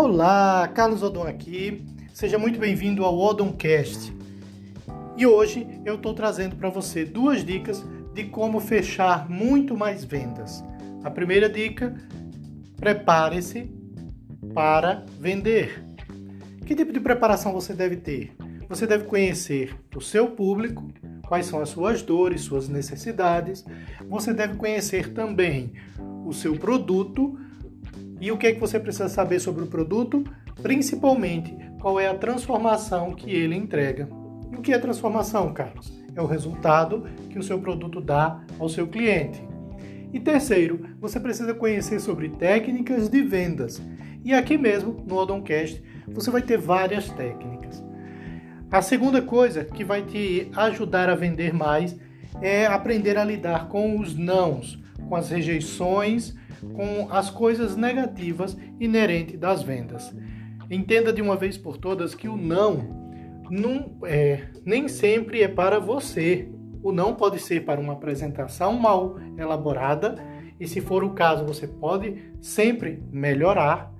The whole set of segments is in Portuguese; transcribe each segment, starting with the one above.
Olá, Carlos Odon aqui. Seja muito bem-vindo ao Odoncast. E hoje eu estou trazendo para você duas dicas de como fechar muito mais vendas. A primeira dica: prepare-se para vender. Que tipo de preparação você deve ter? Você deve conhecer o seu público, quais são as suas dores, suas necessidades. Você deve conhecer também o seu produto e o que é que você precisa saber sobre o produto, principalmente qual é a transformação que ele entrega. E o que é transformação, Carlos? É o resultado que o seu produto dá ao seu cliente. E terceiro, você precisa conhecer sobre técnicas de vendas. E aqui mesmo, no Odoncast, você vai ter várias técnicas. A segunda coisa que vai te ajudar a vender mais é aprender a lidar com os nãos, com as rejeições, com as coisas negativas inerentes das vendas. Entenda de uma vez por todas que o não, não é, nem sempre é para você. O não pode ser para uma apresentação mal elaborada, e se for o caso, você pode sempre melhorar,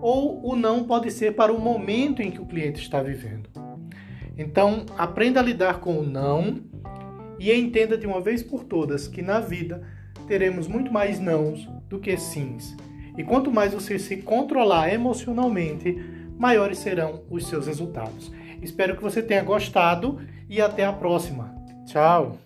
ou o não pode ser para o momento em que o cliente está vivendo. Então, aprenda a lidar com o não e entenda de uma vez por todas que na vida teremos muito mais nãos do que sims. E quanto mais você se controlar emocionalmente, maiores serão os seus resultados. Espero que você tenha gostado e até a próxima. Tchau!